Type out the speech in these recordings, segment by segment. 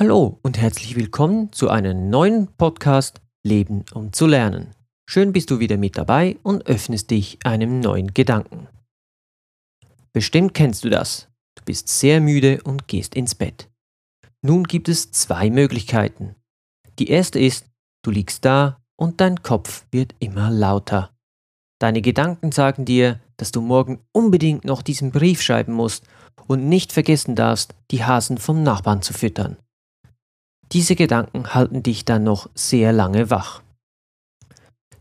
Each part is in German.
Hallo und herzlich willkommen zu einem neuen Podcast Leben um zu lernen. Schön bist du wieder mit dabei und öffnest dich einem neuen Gedanken. Bestimmt kennst du das. Du bist sehr müde und gehst ins Bett. Nun gibt es zwei Möglichkeiten. Die erste ist, du liegst da und dein Kopf wird immer lauter. Deine Gedanken sagen dir, dass du morgen unbedingt noch diesen Brief schreiben musst und nicht vergessen darfst, die Hasen vom Nachbarn zu füttern. Diese Gedanken halten dich dann noch sehr lange wach.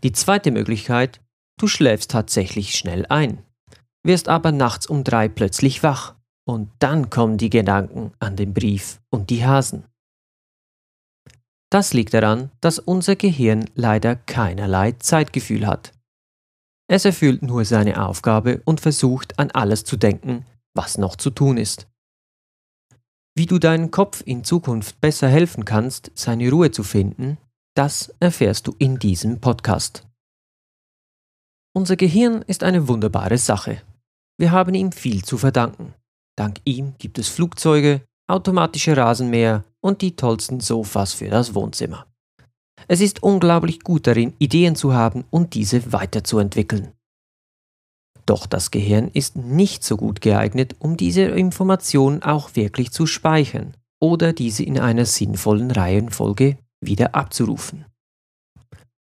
Die zweite Möglichkeit, du schläfst tatsächlich schnell ein, wirst aber nachts um drei plötzlich wach und dann kommen die Gedanken an den Brief und die Hasen. Das liegt daran, dass unser Gehirn leider keinerlei Zeitgefühl hat. Es erfüllt nur seine Aufgabe und versucht an alles zu denken, was noch zu tun ist. Wie du deinen Kopf in Zukunft besser helfen kannst, seine Ruhe zu finden, das erfährst du in diesem Podcast. Unser Gehirn ist eine wunderbare Sache. Wir haben ihm viel zu verdanken. Dank ihm gibt es Flugzeuge, automatische Rasenmäher und die tollsten Sofas für das Wohnzimmer. Es ist unglaublich gut darin, Ideen zu haben und diese weiterzuentwickeln. Doch das Gehirn ist nicht so gut geeignet, um diese Informationen auch wirklich zu speichern oder diese in einer sinnvollen Reihenfolge wieder abzurufen.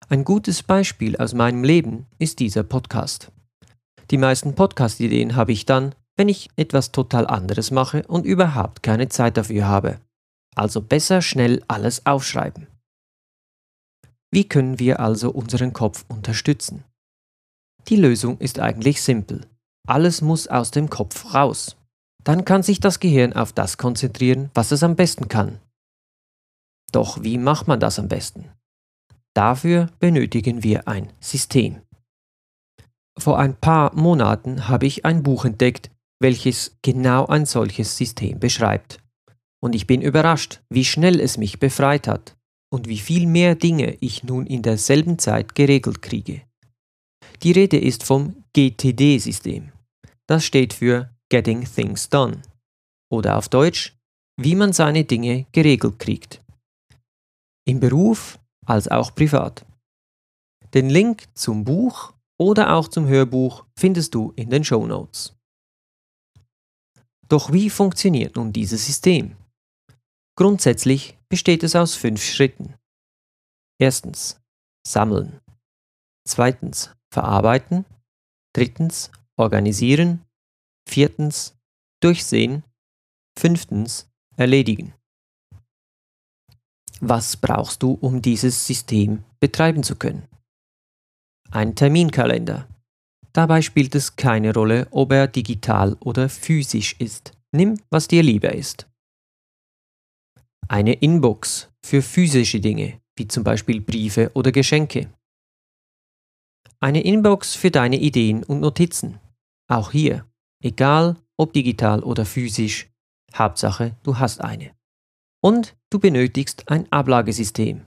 Ein gutes Beispiel aus meinem Leben ist dieser Podcast. Die meisten Podcast-Ideen habe ich dann, wenn ich etwas total anderes mache und überhaupt keine Zeit dafür habe. Also besser schnell alles aufschreiben. Wie können wir also unseren Kopf unterstützen? Die Lösung ist eigentlich simpel. Alles muss aus dem Kopf raus. Dann kann sich das Gehirn auf das konzentrieren, was es am besten kann. Doch wie macht man das am besten? Dafür benötigen wir ein System. Vor ein paar Monaten habe ich ein Buch entdeckt, welches genau ein solches System beschreibt. Und ich bin überrascht, wie schnell es mich befreit hat und wie viel mehr Dinge ich nun in derselben Zeit geregelt kriege. Die Rede ist vom GTD-System. Das steht für Getting Things Done. Oder auf Deutsch, wie man seine Dinge geregelt kriegt. Im Beruf als auch privat. Den Link zum Buch oder auch zum Hörbuch findest du in den Show Notes. Doch wie funktioniert nun dieses System? Grundsätzlich besteht es aus fünf Schritten. Erstens Sammeln. Zweitens verarbeiten, drittens organisieren, viertens durchsehen, fünftens erledigen. Was brauchst du, um dieses System betreiben zu können? Ein Terminkalender. Dabei spielt es keine Rolle, ob er digital oder physisch ist. Nimm, was dir lieber ist. Eine Inbox für physische Dinge, wie zum Beispiel Briefe oder Geschenke. Eine Inbox für deine Ideen und Notizen. Auch hier, egal ob digital oder physisch, Hauptsache du hast eine. Und du benötigst ein Ablagesystem.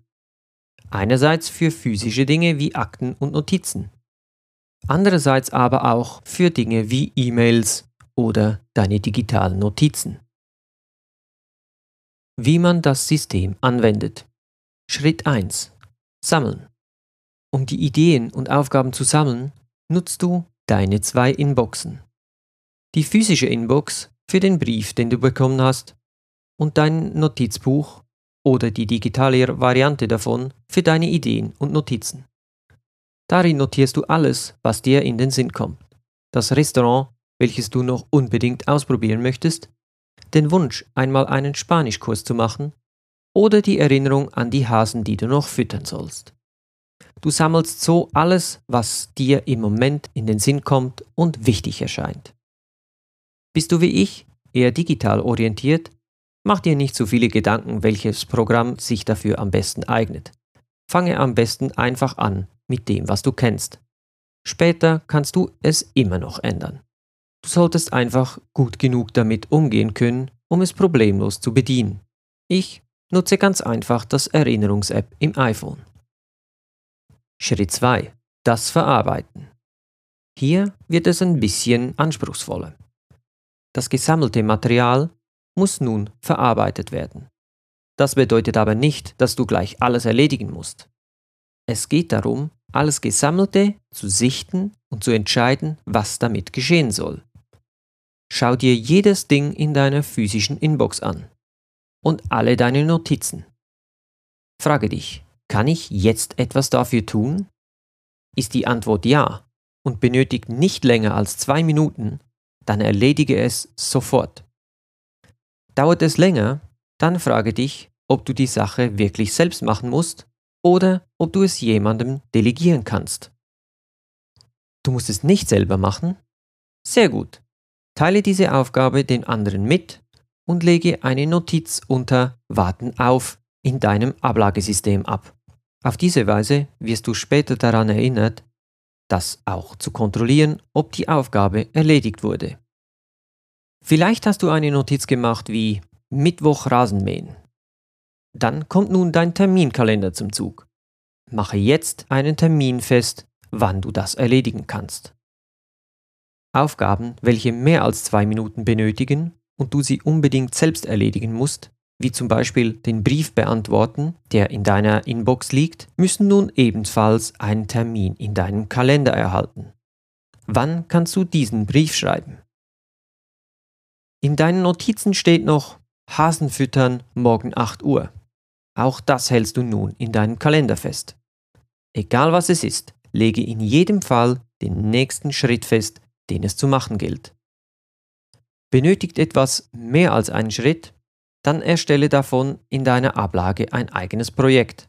Einerseits für physische Dinge wie Akten und Notizen. Andererseits aber auch für Dinge wie E-Mails oder deine digitalen Notizen. Wie man das System anwendet. Schritt 1. Sammeln. Um die Ideen und Aufgaben zu sammeln, nutzt du deine zwei Inboxen. Die physische Inbox für den Brief, den du bekommen hast, und dein Notizbuch oder die digitale Variante davon für deine Ideen und Notizen. Darin notierst du alles, was dir in den Sinn kommt. Das Restaurant, welches du noch unbedingt ausprobieren möchtest, den Wunsch, einmal einen Spanischkurs zu machen oder die Erinnerung an die Hasen, die du noch füttern sollst. Du sammelst so alles, was dir im Moment in den Sinn kommt und wichtig erscheint. Bist du wie ich eher digital orientiert, mach dir nicht zu viele Gedanken, welches Programm sich dafür am besten eignet. Fange am besten einfach an mit dem, was du kennst. Später kannst du es immer noch ändern. Du solltest einfach gut genug damit umgehen können, um es problemlos zu bedienen. Ich nutze ganz einfach das Erinnerungs-App im iPhone. Schritt 2. Das Verarbeiten. Hier wird es ein bisschen anspruchsvoller. Das gesammelte Material muss nun verarbeitet werden. Das bedeutet aber nicht, dass du gleich alles erledigen musst. Es geht darum, alles Gesammelte zu sichten und zu entscheiden, was damit geschehen soll. Schau dir jedes Ding in deiner physischen Inbox an und alle deine Notizen. Frage dich, kann ich jetzt etwas dafür tun? Ist die Antwort ja und benötigt nicht länger als zwei Minuten, dann erledige es sofort. Dauert es länger, dann frage dich, ob du die Sache wirklich selbst machen musst oder ob du es jemandem delegieren kannst. Du musst es nicht selber machen? Sehr gut. Teile diese Aufgabe den anderen mit und lege eine Notiz unter Warten auf in deinem Ablagesystem ab. Auf diese Weise wirst du später daran erinnert, das auch zu kontrollieren, ob die Aufgabe erledigt wurde. Vielleicht hast du eine Notiz gemacht wie Mittwoch Rasenmähen. Dann kommt nun dein Terminkalender zum Zug. Mache jetzt einen Termin fest, wann du das erledigen kannst. Aufgaben, welche mehr als zwei Minuten benötigen und du sie unbedingt selbst erledigen musst, wie zum Beispiel den Brief beantworten, der in deiner Inbox liegt, müssen nun ebenfalls einen Termin in deinem Kalender erhalten. Wann kannst du diesen Brief schreiben? In deinen Notizen steht noch Hasen füttern morgen 8 Uhr. Auch das hältst du nun in deinem Kalender fest. Egal was es ist, lege in jedem Fall den nächsten Schritt fest, den es zu machen gilt. Benötigt etwas mehr als einen Schritt, dann erstelle davon in deiner Ablage ein eigenes Projekt.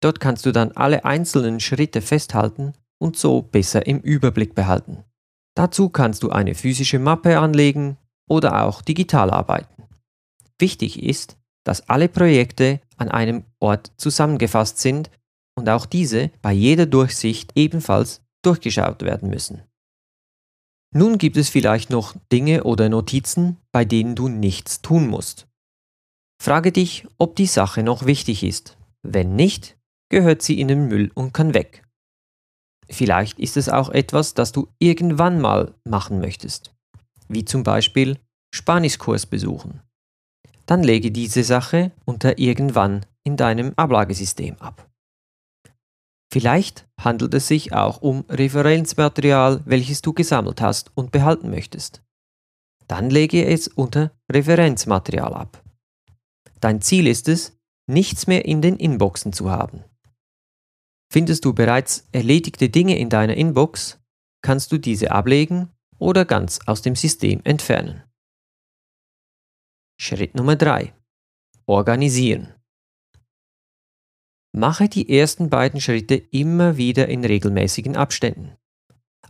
Dort kannst du dann alle einzelnen Schritte festhalten und so besser im Überblick behalten. Dazu kannst du eine physische Mappe anlegen oder auch digital arbeiten. Wichtig ist, dass alle Projekte an einem Ort zusammengefasst sind und auch diese bei jeder Durchsicht ebenfalls durchgeschaut werden müssen. Nun gibt es vielleicht noch Dinge oder Notizen, bei denen du nichts tun musst. Frage dich, ob die Sache noch wichtig ist. Wenn nicht, gehört sie in den Müll und kann weg. Vielleicht ist es auch etwas, das du irgendwann mal machen möchtest, wie zum Beispiel Spanischkurs besuchen. Dann lege diese Sache unter irgendwann in deinem Ablagesystem ab. Vielleicht handelt es sich auch um Referenzmaterial, welches du gesammelt hast und behalten möchtest. Dann lege es unter Referenzmaterial ab. Dein Ziel ist es, nichts mehr in den Inboxen zu haben. Findest du bereits erledigte Dinge in deiner Inbox, kannst du diese ablegen oder ganz aus dem System entfernen. Schritt Nummer 3. Organisieren. Mache die ersten beiden Schritte immer wieder in regelmäßigen Abständen.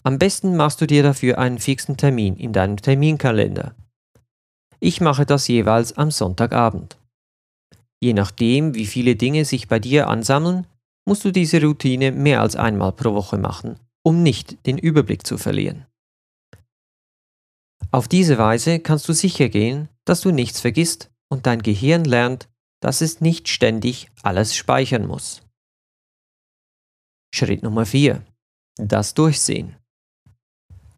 Am besten machst du dir dafür einen fixen Termin in deinem Terminkalender. Ich mache das jeweils am Sonntagabend. Je nachdem, wie viele Dinge sich bei dir ansammeln, musst du diese Routine mehr als einmal pro Woche machen, um nicht den Überblick zu verlieren. Auf diese Weise kannst du sicher gehen, dass du nichts vergisst und dein Gehirn lernt, dass es nicht ständig alles speichern muss. Schritt Nummer 4. Das Durchsehen.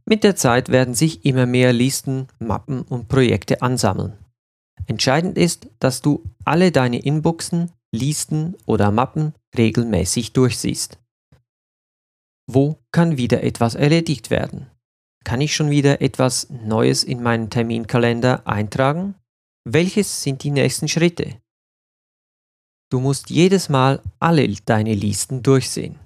Mit der Zeit werden sich immer mehr Listen, Mappen und Projekte ansammeln. Entscheidend ist, dass du alle deine Inboxen, Listen oder Mappen regelmäßig durchsiehst. Wo kann wieder etwas erledigt werden? Kann ich schon wieder etwas Neues in meinen Terminkalender eintragen? Welches sind die nächsten Schritte? Du musst jedes Mal alle deine Listen durchsehen.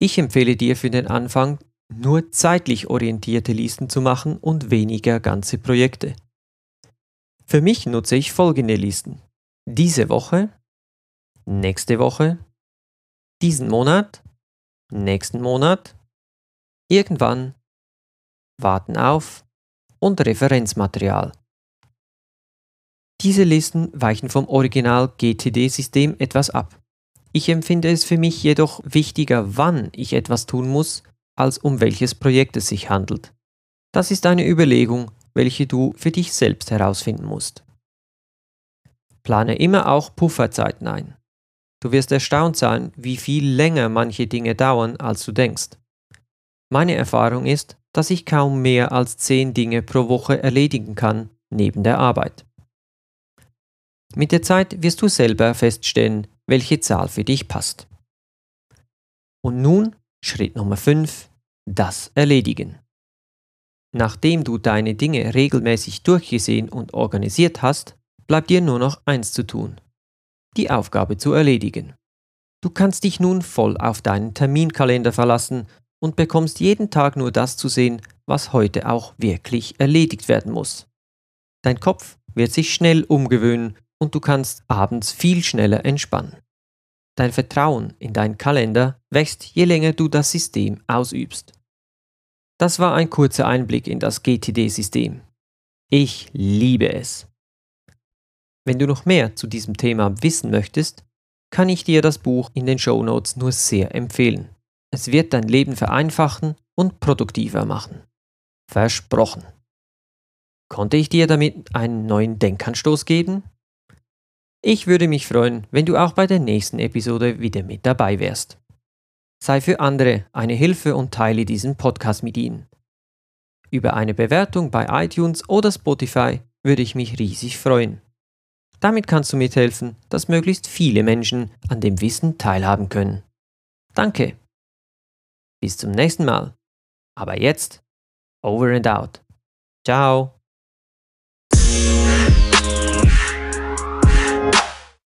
Ich empfehle dir für den Anfang, nur zeitlich orientierte Listen zu machen und weniger ganze Projekte. Für mich nutze ich folgende Listen. Diese Woche, nächste Woche, diesen Monat, nächsten Monat, irgendwann, warten auf und Referenzmaterial. Diese Listen weichen vom Original GTD-System etwas ab. Ich empfinde es für mich jedoch wichtiger, wann ich etwas tun muss, als um welches Projekt es sich handelt. Das ist eine Überlegung, welche du für dich selbst herausfinden musst. Plane immer auch Pufferzeiten ein. Du wirst erstaunt sein, wie viel länger manche Dinge dauern, als du denkst. Meine Erfahrung ist, dass ich kaum mehr als 10 Dinge pro Woche erledigen kann, neben der Arbeit. Mit der Zeit wirst du selber feststellen, welche Zahl für dich passt. Und nun Schritt Nummer 5, das Erledigen. Nachdem du deine Dinge regelmäßig durchgesehen und organisiert hast, bleibt dir nur noch eins zu tun, die Aufgabe zu erledigen. Du kannst dich nun voll auf deinen Terminkalender verlassen und bekommst jeden Tag nur das zu sehen, was heute auch wirklich erledigt werden muss. Dein Kopf wird sich schnell umgewöhnen und du kannst abends viel schneller entspannen. Dein Vertrauen in deinen Kalender wächst, je länger du das System ausübst. Das war ein kurzer Einblick in das GTD-System. Ich liebe es. Wenn du noch mehr zu diesem Thema wissen möchtest, kann ich dir das Buch in den Show Notes nur sehr empfehlen. Es wird dein Leben vereinfachen und produktiver machen. Versprochen. Konnte ich dir damit einen neuen Denkanstoß geben? Ich würde mich freuen, wenn du auch bei der nächsten Episode wieder mit dabei wärst. Sei für andere eine Hilfe und teile diesen Podcast mit ihnen. Über eine Bewertung bei iTunes oder Spotify würde ich mich riesig freuen. Damit kannst du mithelfen, dass möglichst viele Menschen an dem Wissen teilhaben können. Danke. Bis zum nächsten Mal. Aber jetzt, over and out. Ciao.